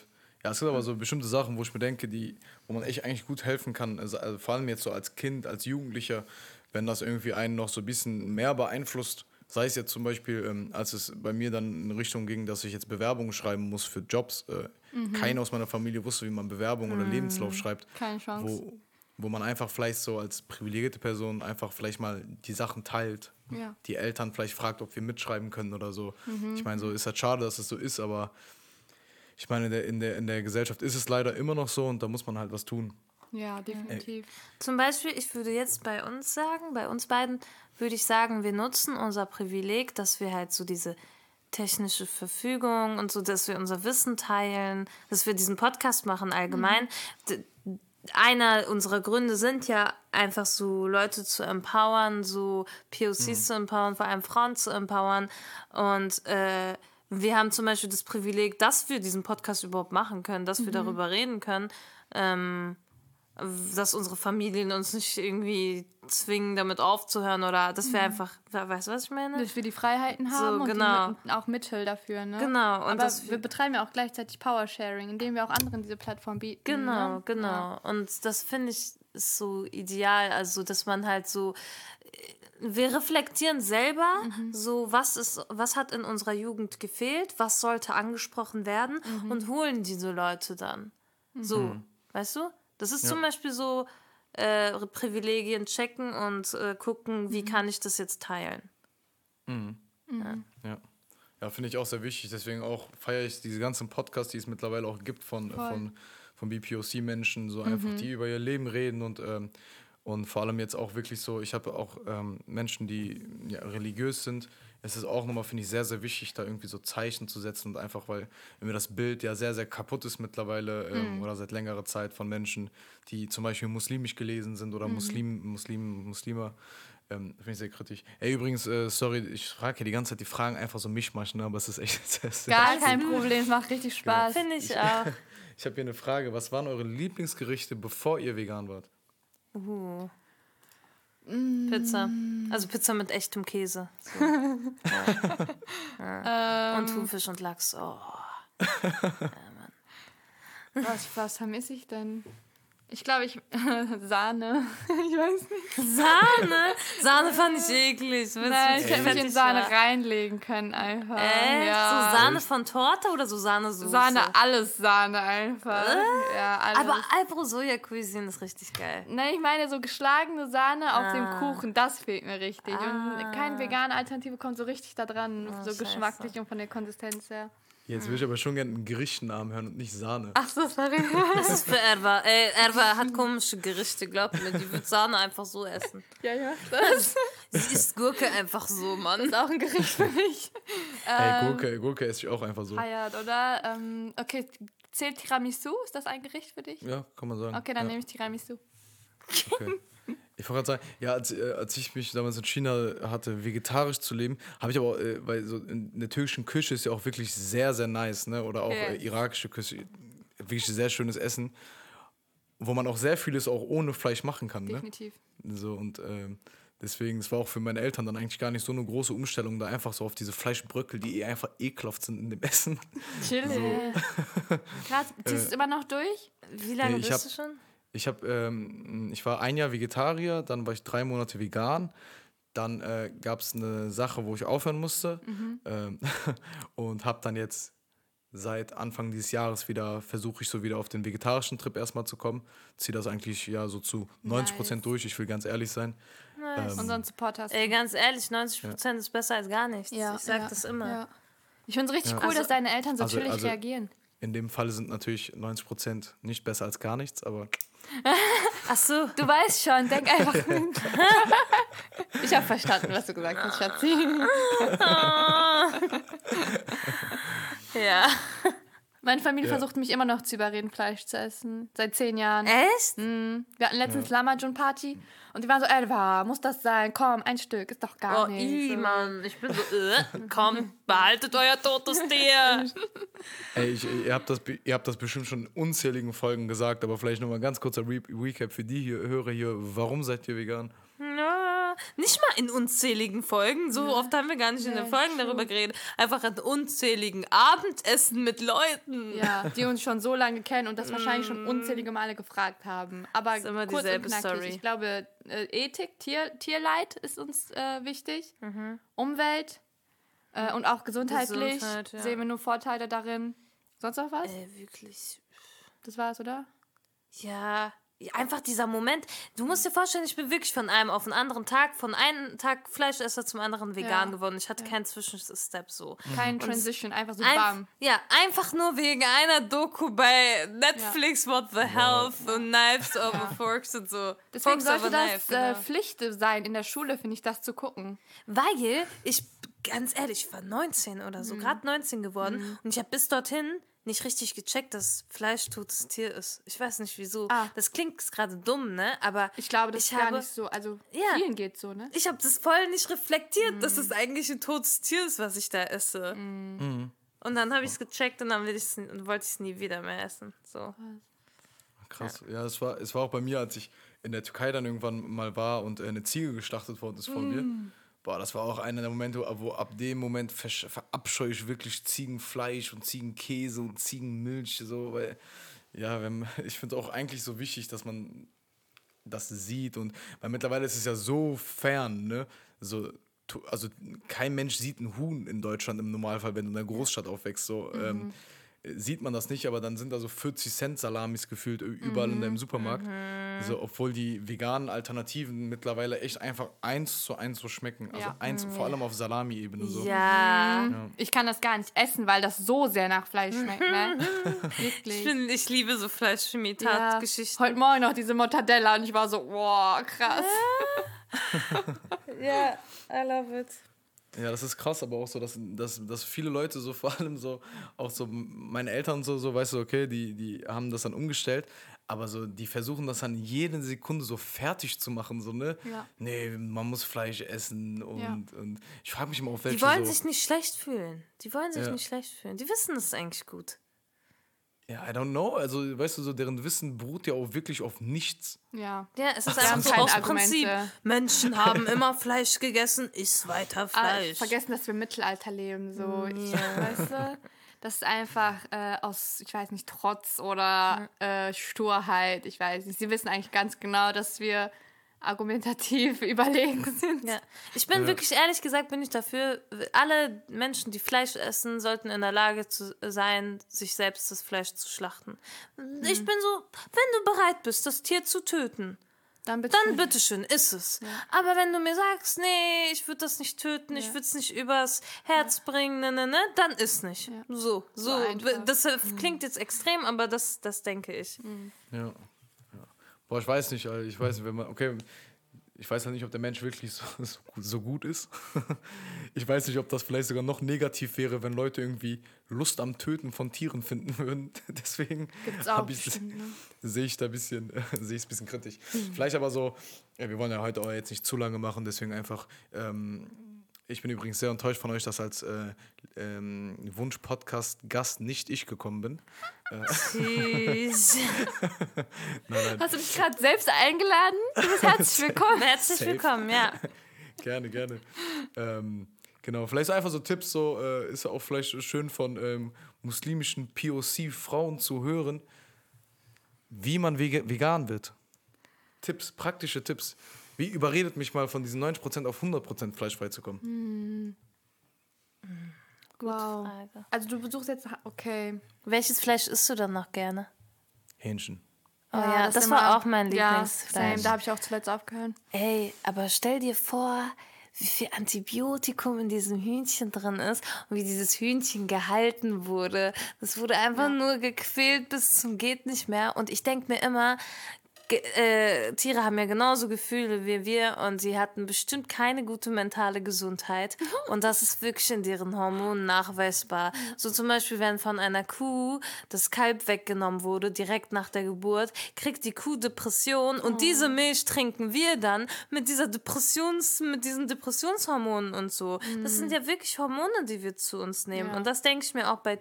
Ja, es gibt aber so bestimmte Sachen, wo ich mir denke, die, wo man echt eigentlich gut helfen kann. Also, also vor allem jetzt so als Kind, als Jugendlicher, wenn das irgendwie einen noch so ein bisschen mehr beeinflusst. Sei es jetzt zum Beispiel, ähm, als es bei mir dann in Richtung ging, dass ich jetzt Bewerbungen schreiben muss für Jobs. Äh, Keiner aus meiner Familie wusste, wie man Bewerbung oder Lebenslauf schreibt. Keine Chance. Wo, wo man einfach vielleicht so als privilegierte Person einfach vielleicht mal die Sachen teilt. Ja. Die Eltern vielleicht fragt, ob wir mitschreiben können oder so. Ich meine, so ist halt schade, dass es so ist, aber ich meine, in der, in, der, in der Gesellschaft ist es leider immer noch so und da muss man halt was tun. Ja, definitiv. Zum Beispiel, ich würde jetzt bei uns sagen, bei uns beiden würde ich sagen, wir nutzen unser Privileg, dass wir halt so diese technische Verfügung und so, dass wir unser Wissen teilen, dass wir diesen Podcast machen allgemein. D- Einer unserer Gründe sind ja einfach so Leute zu empowern, so POCs zu empowern, vor allem Frauen zu empowern. Und äh, wir haben zum Beispiel das Privileg, dass wir diesen Podcast überhaupt machen können, dass wir darüber reden können. Ähm, dass unsere Familien uns nicht irgendwie zwingen, damit aufzuhören oder dass wir einfach, we- weißt du, was ich meine? Dass wir die Freiheiten haben genau. und auch Mittel dafür. Ne? Genau, und Aber dass wir betreiben ja auch gleichzeitig Powersharing, indem wir auch anderen diese Plattform bieten. Genau, ne? genau. Ja. Und das finde ich so ideal, also dass man halt so wir reflektieren selber, so was ist, was hat in unserer Jugend gefehlt, was sollte angesprochen werden und holen diese Leute dann. So, weißt du? Das ist zum Beispiel so äh, Privilegien checken und äh, gucken, wie kann ich das jetzt teilen. Ja, ja. Finde ich auch sehr wichtig. Deswegen auch feiere ich diese ganzen Podcasts, die es mittlerweile auch gibt von, von, von BPOC-Menschen, so einfach, die über ihr Leben reden und, ähm, und vor allem jetzt auch wirklich so, ich habe auch ähm, Menschen, die ja, religiös sind. Es ist auch nochmal, finde ich, sehr, sehr wichtig, da irgendwie so Zeichen zu setzen und einfach, weil mir das Bild ja sehr, sehr kaputt ist mittlerweile ähm, oder seit längerer Zeit von Menschen, die zum Beispiel muslimisch gelesen sind oder Muslim, Muslim, Muslime, ähm, finde ich sehr kritisch. Ey, übrigens, äh, sorry, ich frage ja die ganze Zeit die Fragen einfach so Mischmasch, ne? aber es ist echt sehr, sehr Gar kein Problem, es macht richtig Spaß. Finde ich auch. Ich habe hier eine Frage. Was waren eure Lieblingsgerichte, bevor ihr vegan wart? Uh. Pizza. Also Pizza mit echtem Käse. So. ja. Und Thunfisch und Lachs. Oh. Was, was vermisse ich denn? Ich glaube, ich. Sahne. ich weiß nicht. Sahne? Sahne fand ich eklig. Nein, ich hätte mich in Sahne wahr. reinlegen können, einfach. Echt? Ja. So Sahne von Torte oder so Sahnesoße? Sahne, alles Sahne einfach. Ja, alles. Aber Alpro Soja Cuisine ist richtig geil. Nein, ich meine so geschlagene Sahne auf dem Ah. Kuchen, das fehlt mir richtig. Ah. Und keine vegane Alternative kommt so richtig da dran, so scheiße. geschmacklich und von der Konsistenz her. Jetzt will ich aber schon gerne einen Gerichtennamen hören und nicht Sahne. Ach so, sorry. Das ist für Erwa. Ey, Erwa hat komische Gerichte, glaub mir. Die wird Sahne einfach so essen. ja, ja, das Sie isst Gurke einfach so, Mann. ist auch ein Gericht für mich. Ey, Gurke, Gurke esse ich auch einfach so. Feiert, oder? Ähm, okay, zählt Tiramisu? Ist das ein Gericht für dich? Ja, kann man sagen. Okay, dann ja, nehme ich Tiramisu. okay. Ich wollte gerade sagen, ja, als, äh, als ich mich damals in China hatte, vegetarisch zu leben, habe ich aber, auch, äh, weil so in der türkischen Küche ist ja auch wirklich sehr, sehr nice, ne? Oder auch äh, irakische Küche, wirklich sehr schönes Essen, wo man auch sehr vieles auch ohne Fleisch machen kann, ne? Definitiv. So und ähm, deswegen, es war auch für meine Eltern dann eigentlich gar nicht so eine große Umstellung, da einfach so auf diese Fleischbröckel, die eh einfach ekelhaft sind in dem Essen. Chill. Krass, ziehst du es immer noch durch? Wie lange Nee, bist du schon? Ich, hab, ähm, ich war ein Jahr Vegetarier, dann war ich drei Monate vegan. Dann äh, gab es eine Sache, wo ich aufhören musste. Ähm, und habe dann jetzt seit Anfang dieses Jahres wieder, versuche ich so wieder auf den vegetarischen Trip erstmal zu kommen. Ziehe das eigentlich ja so zu 90 Prozent durch, ich will ganz ehrlich sein. Ähm, Unseren Support hast. Ey, ganz ehrlich, 90% ist besser als gar nichts. ich sag ja, das immer. Ja. Ich finde es richtig Ja. cool, Also- dass deine Eltern so also- chillig also- reagieren. In dem Fall sind natürlich 90 Prozent nicht besser als gar nichts, aber Ach so. Du weißt schon, denk einfach ich habe verstanden, was du gesagt hast, Schatzi. Ja. Meine Familie Ja. versucht mich immer noch zu überreden, Fleisch zu essen. Seit zehn Jahren. Echt? Mhm. Wir hatten letztens Lamajun-Party und die waren so, Elva, muss das sein? Komm, ein Stück, ist doch gar Oh, nicht. i, so. Mann. Ich bin so, äh, komm, behaltet euer totes Tier. ey, ich, ihr, habt das, ihr habt das bestimmt schon in unzähligen Folgen gesagt, aber vielleicht nochmal ganz kurzer Re Recap für die hier, Hörer hier. Warum seid ihr vegan? Ja, nicht mal in unzähligen Folgen. So oft haben wir gar nicht in Ja, den Folgen darüber geredet. Einfach in unzähligen Abendessen mit Leuten. Ja, die uns schon so lange kennen und das wahrscheinlich schon unzählige Male gefragt haben. Aber Ist immer kurz dieselbe und knackig. Story. Ich glaube, äh, Ethik, Tier, Tierleid ist uns äh, wichtig. Mhm. Umwelt äh, und auch gesundheitlich Gesundheit, ja. sehen wir nur Vorteile darin. Sonst noch was? Äh, wirklich. Das war's, oder? Ja, einfach dieser Moment. Du musst dir vorstellen, ich bin wirklich von einem auf den anderen Tag, von einem Tag Fleischesser zum anderen vegan Ja. geworden. Ich hatte keinen Zwischenstep so. Kein Transition, einfach so Einf bam. ja, einfach nur wegen einer Doku bei Netflix, What the Health und Knives over Forks und so. Deswegen Forks over sollte das Knife, äh, genau. Pflicht sein in der Schule, finde ich, das zu gucken. Weil ich, ganz ehrlich, ich war 19 oder Mhm. so, gerade 19 geworden und ich habe bis dorthin nicht richtig gecheckt, dass Fleisch totes Tier ist. Ich weiß nicht wieso. Ah. Das klingt gerade dumm, ne? Aber Ich glaube, das ich ist gar habe, nicht so. Also Ja. vielen geht so, ne? ich habe das voll nicht reflektiert, Mhm. dass es eigentlich ein totes Tier ist, was ich da esse. Und dann habe ich es gecheckt und dann will ich's, n- wollte ich es nie wieder mehr essen. So. Krass. Ja, es, war, es war auch bei mir, als ich in der Türkei dann irgendwann mal war und äh, eine Ziege geschlachtet worden ist von mir. Boah, das war auch einer der Momente, wo ab dem Moment verabscheue ich wirklich Ziegenfleisch und Ziegenkäse und Ziegenmilch. So, weil, ja, wenn, ich finde auch eigentlich so wichtig, dass man das sieht. Und weil mittlerweile ist es ja so fern, ne? So, also kein Mensch sieht ein Huhn in Deutschland im Normalfall, wenn du in einer Großstadt aufwächst. So, ähm, sieht man das nicht, aber dann sind da so 40 Cent Salamis gefühlt überall in deinem Supermarkt. So, obwohl die veganen Alternativen mittlerweile echt einfach eins zu eins so schmecken. Also Ja. eins, vor allem auf Salami-Ebene so. Ja. Ich kann das gar nicht essen, weil das so sehr nach Fleisch schmeckt, ne? Ich, Wirklich. bin, ich liebe so Ja. Fleischchemie-Tat-Geschichten. Heute Morgen noch diese Mortadella und ich war so, wow, krass. Ja, I love it. Ja, das ist krass, aber auch so, dass, dass, dass viele Leute so vor allem so, auch so meine Eltern so, so, weißt du, okay, die, die haben das dann umgestellt, aber so, die versuchen das dann jede Sekunde so fertig zu machen, so, ne? Ja. Nee, man muss Fleisch essen und, Ja. und ich frage mich immer auf welche Die wollen so, sich nicht schlecht fühlen. Die wollen sich Ja. nicht schlecht fühlen. Die wissen es eigentlich gut. Ja, I don't know, also, weißt du, so, deren Wissen beruht ja auch wirklich auf nichts. Ja. Ja, es ist einfach so aus. Prinzip. Menschen haben immer Fleisch gegessen, iss weiter Ah, Fleisch. vergessen, dass wir im Mittelalter leben, so. Ich, Ja. Weißt du? Das ist einfach äh, aus, ich weiß nicht, Trotz oder äh, Sturheit. Ich weiß nicht. Sie wissen eigentlich ganz genau, dass wir argumentativ überlegen sind. Ja. Ich bin Ja. wirklich ehrlich gesagt, bin ich dafür, alle Menschen, die Fleisch essen, sollten in der Lage zu sein, sich selbst das Fleisch zu schlachten. Ich bin so, wenn du bereit bist, das Tier zu töten, Dann bitte. dann bitteschön, ist es. Aber wenn du mir sagst, nee, ich würde das nicht töten, ich würde es nicht übers Herz bringen, ne, ne, ne, dann ist nicht. So, so. einfach. das äh, klingt jetzt extrem, aber das, das denke ich. Ja. ja. Boah, ich weiß nicht, ich weiß nicht, wenn man, okay, ich weiß halt nicht, ob der Mensch wirklich so, so, gut- ist. ich weiß nicht, ob das vielleicht sogar noch negativ wäre, wenn Leute irgendwie Lust am Töten von Tieren finden würden. Deswegen ne? sehe ich da ein bisschen, sehe ich es ein bisschen kritisch. Vielleicht aber so, ja, wir wollen ja heute auch jetzt nicht zu lange machen, deswegen einfach, ähm, ich bin übrigens sehr enttäuscht von euch, dass als äh, ähm, Wunsch-Podcast-Gast nicht ich gekommen bin. Tschüss. Nein, nein, Hast du dich gerade selbst eingeladen? Du bist herzlich willkommen. Herzlich Safe. willkommen, ja. Gerne, gerne. ähm, genau, vielleicht einfach so Tipps, so äh, ist ja auch vielleicht schön von ähm, muslimischen POC-Frauen zu hören. wie man vegan wird. Tipps, praktische Tipps. Wie überredet mich mal von diesen 90% auf 100% fleischfrei zu kommen? Wow. Frage. Also du besuchst jetzt, okay. Welches Fleisch isst du dann noch gerne? Hähnchen. Oh ja, das, ist war auch mein Ja, Lieblingsfleisch. same, da habe ich auch zuletzt aufgehört. Ey, aber stell dir vor, wie viel Antibiotikum in diesem Hühnchen drin ist und wie dieses Hühnchen gehalten wurde. Das wurde einfach nur gequält bis zum geht nicht mehr. Und ich denke mir immer, äh, Tiere haben ja genauso Gefühle wie wir und sie hatten bestimmt keine gute mentale Gesundheit. Und das ist wirklich in deren Hormonen nachweisbar. So zum Beispiel, wenn von einer Kuh das Kalb weggenommen wurde, direkt nach der Geburt, kriegt die Kuh Depression und diese Milch trinken wir dann mit dieser Depressions, mit diesen Depressionshormonen und so. Das sind ja wirklich Hormone, die wir zu uns nehmen. Ja. Und das denke ich mir auch bei,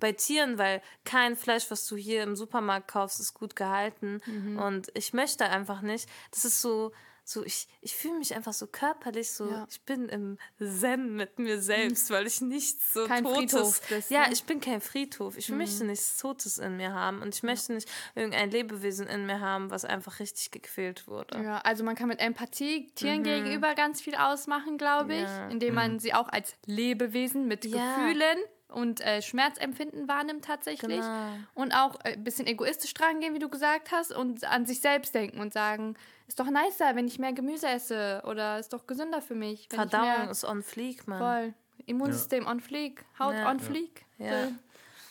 bei Tieren, weil kein Fleisch, was du hier im Supermarkt kaufst, ist gut gehalten. Und ich möchte einfach nicht. Das ist so, so ich, ich fühle mich einfach so körperlich so, Ja. ich bin im Zen mit mir selbst, weil ich nichts so Kein Totes. Friedhof bist, ja, ne? ich bin kein Friedhof. Ich möchte nichts Totes in mir haben und ich möchte nicht irgendein Lebewesen in mir haben, was einfach richtig gequält wurde. Ja, also man kann mit Empathie Tieren gegenüber ganz viel ausmachen, glaube ich, Ja. indem man sie auch als Lebewesen mit Ja. Gefühlen und äh, Schmerzempfinden wahrnimmt tatsächlich. Genau. Und auch äh, ein bisschen egoistisch dran gehen, wie du gesagt hast, und an sich selbst denken und sagen, ist doch nicer, wenn ich mehr Gemüse esse oder ist doch gesünder für mich. Verdauung ist on fleek, Mann. voll. Immunsystem on fleek, Haut Ja. on fleek. Ja. So.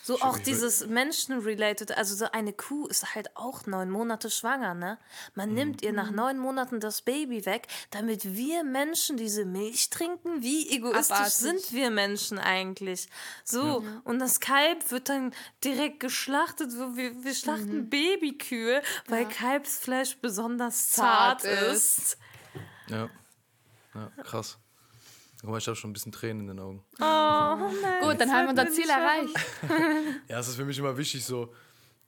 So auch dieses Menschen-related, also so eine Kuh ist halt auch neun Monate schwanger, ne? Man nimmt ihr nach neun Monaten das Baby weg, damit wir Menschen diese Milch trinken. Wie egoistisch Abartig. sind wir Menschen eigentlich? So, und das Kalb wird dann direkt geschlachtet. So, wir, wir schlachten Babykühe, weil Kalbsfleisch besonders zart, Zart ist. ist. Ja. Ja, krass. Guck mal, ich habe schon ein bisschen Tränen in den Augen. Oh nein. Gut, dann haben wir unser Ziel erreicht. Ja, es ist für mich immer wichtig, so,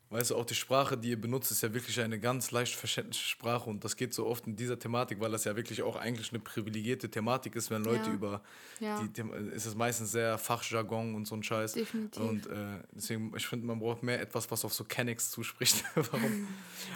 weißt du, auch die Sprache, die ihr benutzt, ist ja wirklich eine ganz leicht verständliche Sprache und das geht so oft in dieser Thematik, weil das ja wirklich auch eigentlich eine privilegierte Thematik ist, wenn Leute Ja. über Ja. die ist es meistens sehr Fachjargon und so ein Scheiß. Definitiv. Und äh, deswegen, ich finde, man braucht mehr etwas, was auf so Kennex zuspricht. Warum?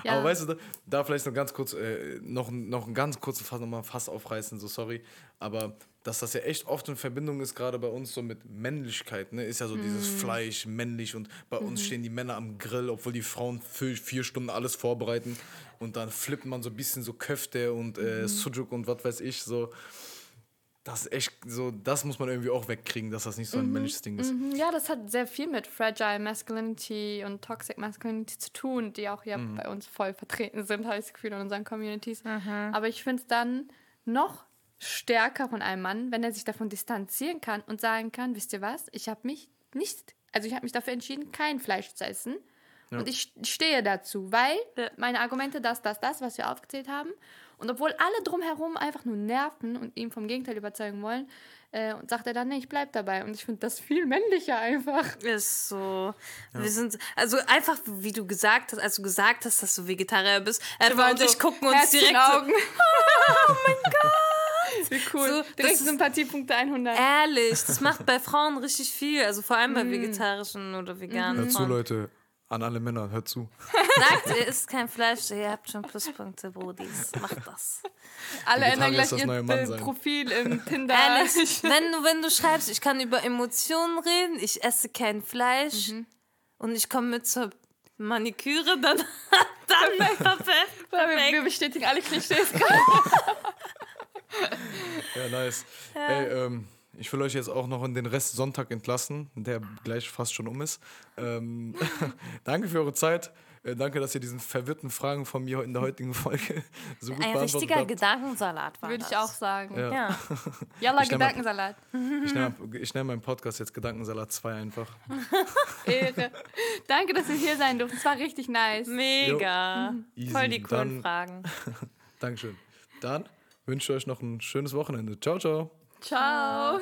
Ja. Aber weißt du, da, da vielleicht noch ganz kurz, äh, noch, noch einen ganz kurzen Fass, nochmal Fass aufreißen, so sorry. Aber dass das ja echt oft in Verbindung ist, gerade bei uns so mit Männlichkeit, ne? Ist ja so dieses Fleisch, männlich und bei uns stehen die Männer am Grill, obwohl die Frauen für vier Stunden alles vorbereiten und dann flippt man so ein bisschen so Köfte und äh, Sujuk und was weiß ich, so. Das ist echt so, das muss man irgendwie auch wegkriegen, dass das nicht so ein männliches Ding ist. Mhm, Ja, das hat sehr viel mit Fragile Masculinity und Toxic Masculinity zu tun, die auch ja bei uns voll vertreten sind, habe ich das Gefühl, in unseren Communities. Aber ich finde es dann noch stärker von einem Mann, wenn er sich davon distanzieren kann und sagen kann, wisst ihr was, ich habe mich nicht, also ich habe mich dafür entschieden, kein Fleisch zu essen. Und ich stehe dazu, weil meine Argumente, das, das, das, was wir aufgezählt haben. Und obwohl alle drumherum einfach nur nerven und ihn vom Gegenteil überzeugen wollen, äh, und sagt er dann, nee, ich bleib dabei. Und ich finde das viel männlicher einfach. Ist so. Wir sind, also einfach, wie du gesagt hast, als du gesagt hast, dass du Vegetarier bist, Edward und ich gucken uns direkt so, Augen. oh mein Gott. Wie cool. So, Direkt das ist- Sympathiepunkte 100. ehrlich, das macht bei Frauen richtig viel, also vor allem bei vegetarischen oder veganen Hört zu. Leute. An alle Männer, hört zu. Sagt, ihr isst kein Fleisch, ihr habt schon Pluspunkte, Brodis. Macht das. Alle ändern gleich ihr. Profil im Tinder. Ehrlich, wenn du, wenn du schreibst, ich kann über Emotionen reden, ich esse kein Fleisch und ich komme mit zur Maniküre, dann, dann perfekt. wir, wir bestätigen alle Klischees. Ja, nice. Ey, ähm, ich will euch jetzt auch noch in den Rest Sonntag entlassen, der gleich fast schon um ist. Ähm, danke für eure Zeit. Äh, danke, dass ihr diesen verwirrten Fragen von mir in der heutigen Folge so gut Ein beantwortet richtiger habt. Gedankensalat war Würde ich auch sagen. Ja. Ja. Jalla, Ich nehm mal- Gedankensalat. Ich nenne ich nenn meinen Podcast jetzt Gedankensalat 2 einfach. Ehre. Danke, dass wir hier sein durften. Es war richtig nice. Mega. Easy. Voll die coolen Dann- Fragen. Dankeschön. Dann wünsche euch noch ein schönes Wochenende. Ciao, ciao. Ciao.